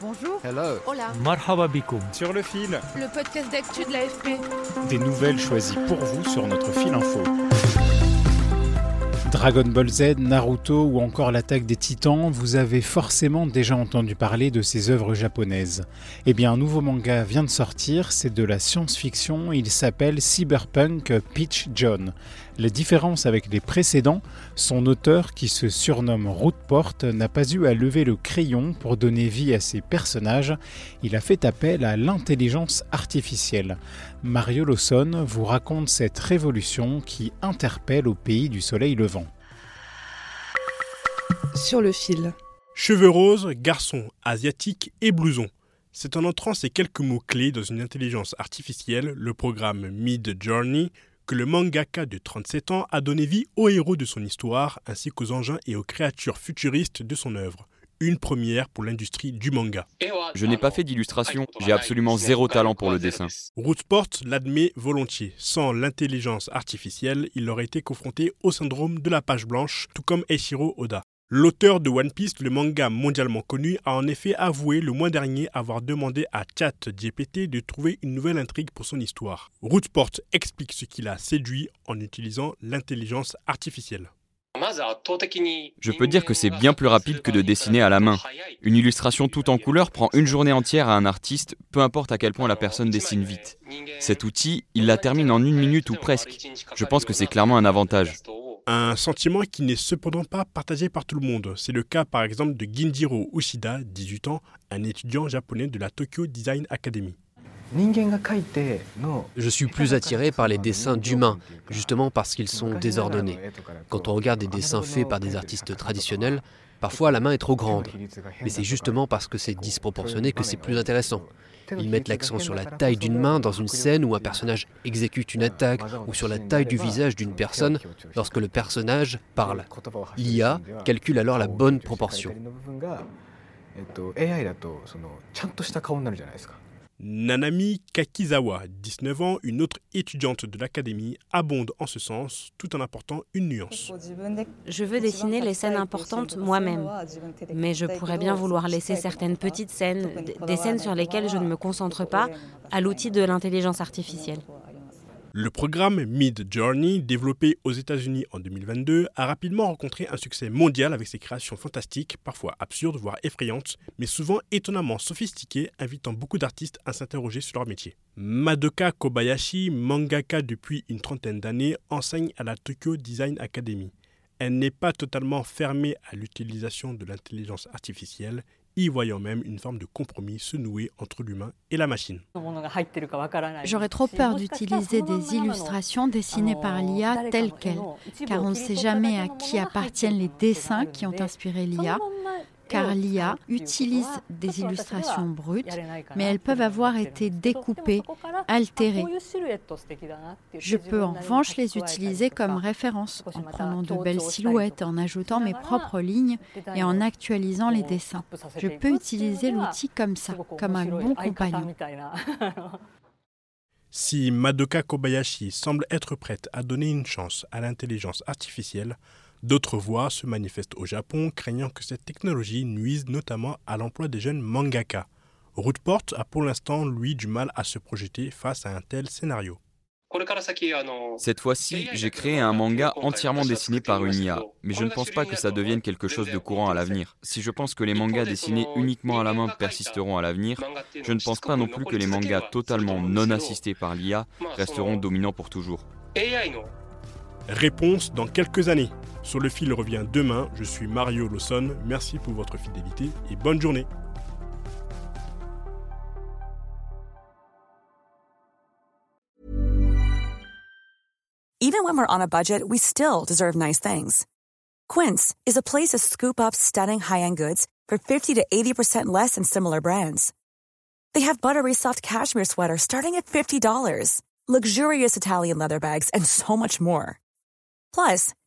Bonjour. Hello. Hola. Marhaba bikoum. Sur le fil. Le podcast d'actu de l'AFP. Des nouvelles choisies pour vous sur notre fil info. Dragon Ball Z, Naruto ou encore l'attaque des titans, vous avez forcément déjà entendu parler de ces œuvres japonaises. Eh bien, un nouveau manga vient de sortir, c'est de la science-fiction, il s'appelle Cyberpunk Peach John. La différence avec les précédents, son auteur, qui se surnomme Rootport, n'a pas eu à lever le crayon pour donner vie à ses personnages, il a fait appel à l'intelligence artificielle. Mario Lawson vous raconte cette révolution qui interpelle au pays du soleil levant. Sur le fil. Cheveux roses, garçon, asiatique et blouson. C'est en entrant ces quelques mots-clés dans une intelligence artificielle, le programme Mid Journey, que le mangaka de 37 ans a donné vie aux héros de son histoire ainsi qu'aux engins et aux créatures futuristes de son œuvre. Une première pour l'industrie du manga. Je n'ai pas fait d'illustration, j'ai absolument zéro talent pour le dessin. Rootsport l'admet volontiers. Sans l'intelligence artificielle, il aurait été confronté au syndrome de la page blanche, tout comme Eiichiro Oda. L'auteur de One Piece, le manga mondialement connu, a en effet avoué le mois dernier avoir demandé à ChatGPT de trouver une nouvelle intrigue pour son histoire. Rootsport explique ce qui l'a séduit en utilisant l'intelligence artificielle. Je peux dire que c'est bien plus rapide que de dessiner à la main. Une illustration tout en couleur prend une journée entière à un artiste, peu importe à quel point la personne dessine vite. Cet outil, il la termine en une minute ou presque. Je pense que c'est clairement un avantage. Un sentiment qui n'est cependant pas partagé par tout le monde. C'est le cas par exemple de Ginjiro Ushida, 18 ans, un étudiant japonais de la Tokyo Design Academy. Je suis plus attiré par les dessins d'humains, justement parce qu'ils sont désordonnés. Quand on regarde des dessins faits par des artistes traditionnels, parfois la main est trop grande. Mais c'est justement parce que c'est disproportionné que c'est plus intéressant. Ils mettent l'accent sur la taille d'une main dans une scène où un personnage exécute une attaque ou sur la taille du visage d'une personne lorsque le personnage parle. L'IA calcule alors la bonne proportion. Nanami Kakizawa, 19 ans, une autre étudiante de l'académie, abonde en ce sens tout en apportant une nuance. Je veux dessiner les scènes importantes moi-même, mais je pourrais bien vouloir laisser certaines petites scènes, des scènes sur lesquelles je ne me concentre pas, à l'outil de l'intelligence artificielle. Le programme Mid Journey, développé aux États-Unis en 2022, a rapidement rencontré un succès mondial avec ses créations fantastiques, parfois absurdes, voire effrayantes, mais souvent étonnamment sophistiquées, invitant beaucoup d'artistes à s'interroger sur leur métier. Madoka Kobayashi, mangaka depuis une trentaine d'années, enseigne à la Tokyo Design Academy. Elle n'est pas totalement fermée à l'utilisation de l'intelligence artificielle, y voyant même une forme de compromis se nouer entre l'humain et la machine. J'aurais trop peur d'utiliser des illustrations dessinées par l'IA telles quelles, car on ne sait jamais à qui appartiennent les dessins qui ont inspiré l'IA, car l'IA utilise des illustrations brutes, mais elles peuvent avoir été découpées, altérées. Je peux en revanche les utiliser comme référence, en prenant de belles silhouettes, en ajoutant mes propres lignes et en actualisant les dessins. Je peux utiliser l'outil comme ça, comme un bon compagnon. Si Madoka Kobayashi semble être prête à donner une chance à l'intelligence artificielle, D'autres voix se manifestent au Japon, craignant que cette technologie nuise notamment à l'emploi des jeunes mangaka. Rootport a pour l'instant, lui, du mal à se projeter face à un tel scénario. Cette fois-ci, j'ai créé un manga entièrement dessiné par une IA, mais je ne pense pas que ça devienne quelque chose de courant à l'avenir. Si je pense que les mangas dessinés uniquement à la main persisteront à l'avenir, je ne pense pas non plus que les mangas totalement non assistés par l'IA resteront dominants pour toujours. Réponse dans quelques années. Sur le fil revient demain. Je suis Mario Lawson. Merci pour votre fidélité et bonne journée. Even when we're on a budget, we still deserve nice things. Quince is a place to scoop up stunning high-end goods for 50 to 80% less than similar brands. They have buttery soft cashmere sweaters starting at $50, luxurious Italian leather bags, and so much more. Plus,